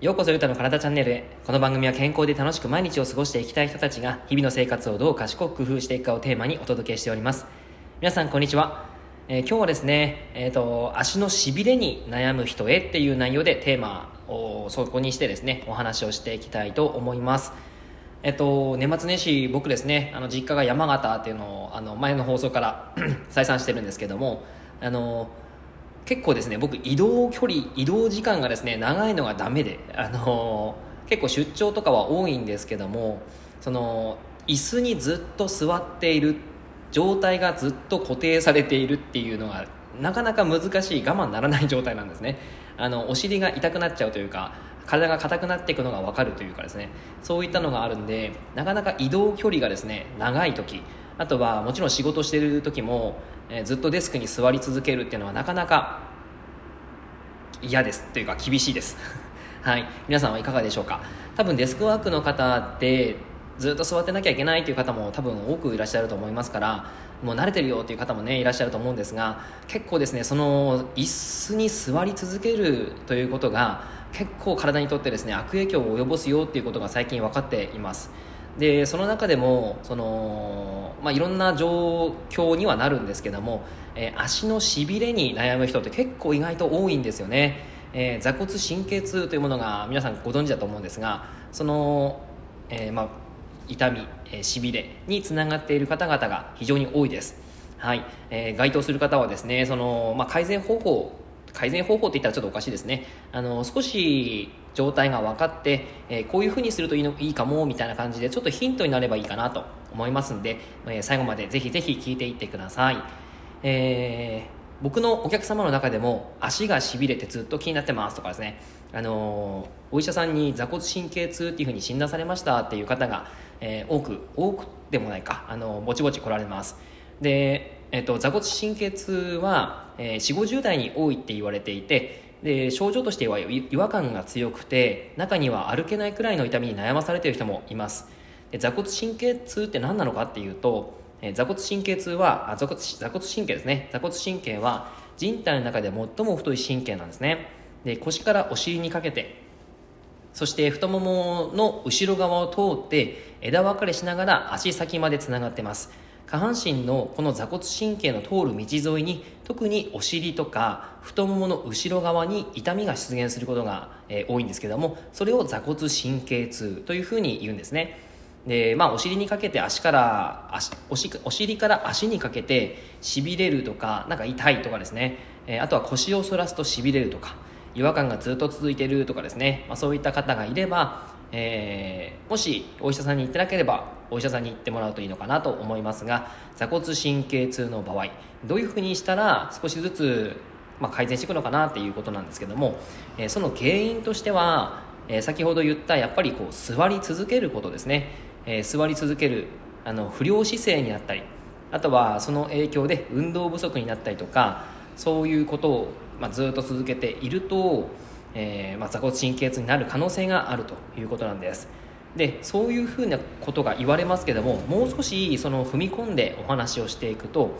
ようこそゆうたの体チャンネルへ。この番組は健康で楽しく毎日を過ごしていきたい人たちが日々の生活をどう賢く工夫していくかをテーマにお届けしております。皆さんこんにちは、えー、今日はですね、えーと、足のしびれに悩む人へっていう内容でテーマをそこにしてですねお話をしていきたいと思います。えっと、年末年始僕ですねあの実家が山形っていうのをあの前の放送から 再三してるんですけどもあの結構ですね僕移動距離移動時間がですね長いのがダメであの結構出張とかは多いんですけどもその椅子にずっと座っている状態がずっと固定されているっていうのがなかなか難しい我慢ならない状態なんですね。あのお尻が痛くなっちゃうというか体が硬くなっていくのが分かるというかですね。そういったのがあるんでなかなか移動距離がですね長い時。あとはもちろん仕事してる時もえー、ずっとデスクに座り続けるっていうのはなかなか嫌ですというか厳しいです。はい。皆さんはいかがでしょうか？多分デスクワークの方ってずっと座ってなきゃいけないという方も多分多くいらっしゃると思いますからもう慣れてるよという方もねいらっしゃると思うんですが結構ですねその椅子に座り続けるということが結構体にとってですね悪影響を及ぼすよっていうことが最近分かっています。でその中でもその、まあ、いろんな状況にはなるんですけども、えー、足のしびれに悩む人って結構意外と多いんですよね、えー、座骨神経痛というものが皆さんご存知だと思うんですがその、えー、まあ、痛み、えしびれにつながっている方々が非常に多いです。はい、えー、該当する方はですねその、まあ、改善方法改善方法って言ったらちょっとおかしいですね。あの少し状態が分かって、えー、こういうふうにするといいのいいかもみたいな感じでちょっとヒントになればいいかなと思いますんで、えー、最後までぜひぜひ聞いていってください、えー、僕のお客様の中でも足がしびれてずっと気になってますとかですね。あのお医者さんに座骨神経痛っていうふうに診断されましたっていう方が、え多く多くでもないかあのぼちぼち来られます。で、えーと、座骨神経痛は、えー、4 5 0代に多いって言われていてで症状としては違和感が強くて中には歩けないくらいの痛みに悩まされている人もいます。で座骨神経痛って何なのかっていうと、え座骨神経痛はあ座骨座骨神経ですね。座骨神経は人体の中で最も太い神経なんですね。で腰からお尻にかけてそして太ももの後ろ側を通って枝分かれしながら足先までつながってます。下半身のこの座骨神経の通る道沿いに特にお尻とか太ももの後ろ側に痛みが出現することが、えー、多いんですけどもそれを座骨神経痛というふうに言うんですね。で、まあ、お尻にかけて足から足おしお尻から足にかけてしびれるとかなんか痛いとかですね、えー、あとは腰を反らすとしびれるとか違和感がずっと続いているとかですね、まあ、そういった方がいればえー、もしお医者さんに行ってなければお医者さんに行ってもらうといいのかなと思いますが座骨神経痛の場合どういうふうにしたら少しずつ、まあ、改善していくのかなっていうことなんですけども、えー、その原因としては、えー、先ほど言ったやっぱりこう座り続けることですね、え座り続けるあの不良姿勢になったりあとはその影響で運動不足になったりとかそういうことを、まあ、ずっと続けているとえー、まあ、座骨神経痛になる可能性があるということなんです。でそういうふうなことが言われますけどももう少しその踏み込んでお話をしていくと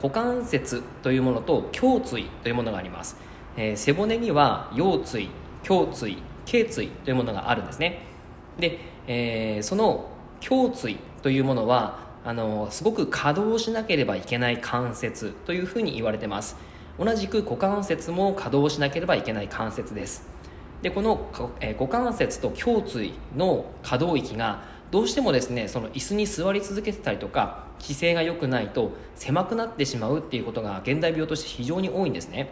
股関節というものと胸椎というものがあります、えー、背骨には腰椎胸椎頸椎というものがあるんですね。で、えー、その胸椎というものはあのすごく稼働しなければいけない関節というふうに言われてます。同じく股関節も稼働しなければいけない関節です。でこの、え股関節と胸椎の可動域がどうしてもですねその椅子に座り続けてたりとか姿勢が良くないと狭くなってしまうっていうことが現代病として非常に多いんですね。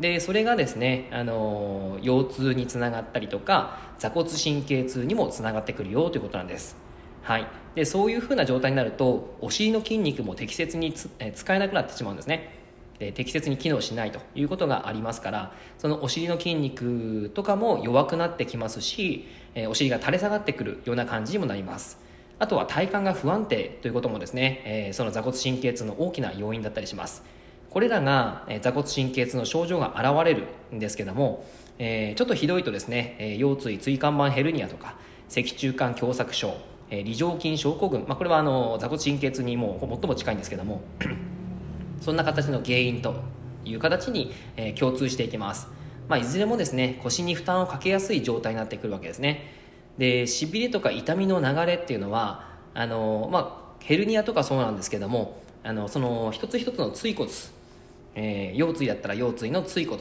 でそれがですね、あの腰痛につながったりとか座骨神経痛にもつながってくるよということなんです。はい、でそういうふうな状態になるとお尻の筋肉も適切にえ使えなくなってしまうんですね。適切に機能しないということがありますからそのお尻の筋肉とかも弱くなってきますし、えお尻が垂れ下がってくるような感じにもなります。あとは体幹が不安定ということもですね、えその座骨神経痛の大きな要因だったりします。これらが、え座骨神経痛の症状が現れるんですけども、えちょっとひどいとですね、え腰椎椎間板ヘルニアとか脊柱管狭窄症、え梨状筋症候群、まあ、これはあの座骨神経痛にも最も近いんですけどもそんな形の原因という形に、え共通していきます、まあ、いずれもですね腰に負担をかけやすい状態になってくるわけですね。でしびれとか痛みの流れっていうのはあの、まあ、ヘルニアとかそうなんですけどもあのその一つ一つの椎骨、えー、腰椎だったら腰椎の椎骨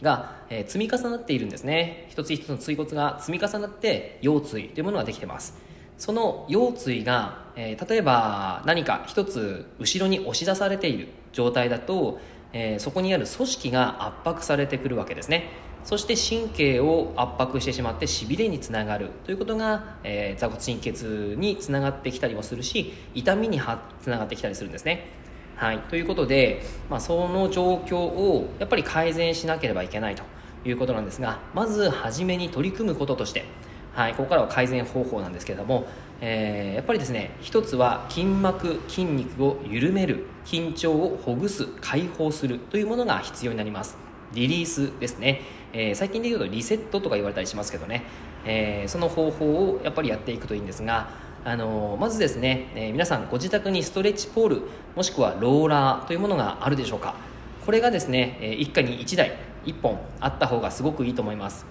が、えー、積み重なっているんですね。一つ一つの椎骨が積み重なって腰椎というものができてます。その腰椎が、えー、例えば何か一つ後ろに押し出されている状態だと、えー、そこにある組織が圧迫されてくるわけですね。そして神経を圧迫してしまってしびれにつながるということが、えー、座骨神経痛につながってきたりもするし痛みにつながってきたりするんですね。はい、ということで、まあ、その状況をやっぱり改善しなければいけないということなんですがまず初めに取り組むこととしてはい、ここからは改善方法なんですけれども、えー、やっぱりですね一つは筋膜筋肉を緩める緊張をほぐす解放するというものが必要になります。リリースですね、えー、最近で言うとリセットとか言われたりしますけどね、えー、その方法をやっぱりやっていくといいんですがあのまずですね、え皆さんご自宅にストレッチポールもしくはローラーというものがあるでしょうか。これがですね、え一家に1台1本あった方がすごくいいと思います。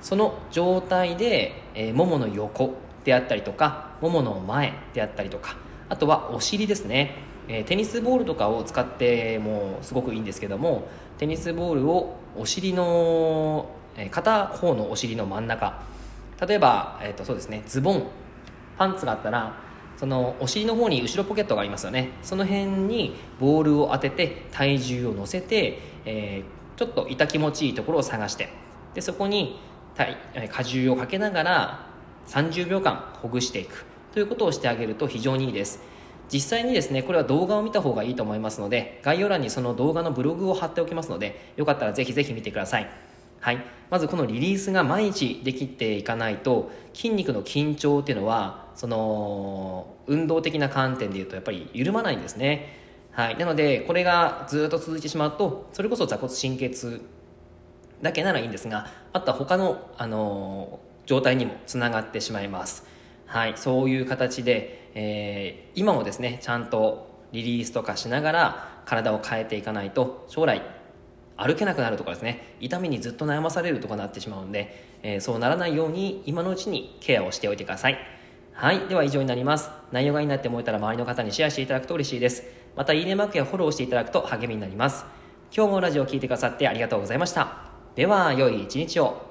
その状態で、えー、ももの横であったりとかももの前であったりとかあとはお尻ですね、えー、テニスボールとかを使ってもすごくいいんですけどもテニスボールをお尻の、えー、片方のお尻の真ん中例えば、えー、とそうですねズボンパンツがあったらそのお尻の方に後ろポケットがありますよね。その辺にボールを当てて体重を乗せて、えー、ちょっと痛気持ちいいところを探して。でそこに荷重をかけながら30秒間ほぐしていく。ということをしてあげると非常にいいです。実際にですねこれは動画を見た方がいいと思いますので概要欄にその動画のブログを貼っておきますのでよかったらぜひぜひ見てください。はい、まずこのリリースが毎日できていかないと筋肉の緊張っていうのはその運動的な観点でいうとやっぱり緩まないんですね、はい、なのでこれがずっと続いてしまうとそれこそ座骨神経痛だけならいいんですがあとは他の、あの状態にもつながってしまいます。はい。そういう形で、えー、今もですねちゃんとリリースとかしながら体を変えていかないと将来歩けなくなるとかですね痛みにずっと悩まされるとかなってしまうんで、えー、そうならないように今のうちにケアをしておいてください。はい。では以上になります。内容がいいなって思えたら周りの方にシェアしていただくと嬉しいです。またいいねマークやフォローしていただくと励みになります。今日もラジオを聴いてくださってありがとうございました。では良い一日を。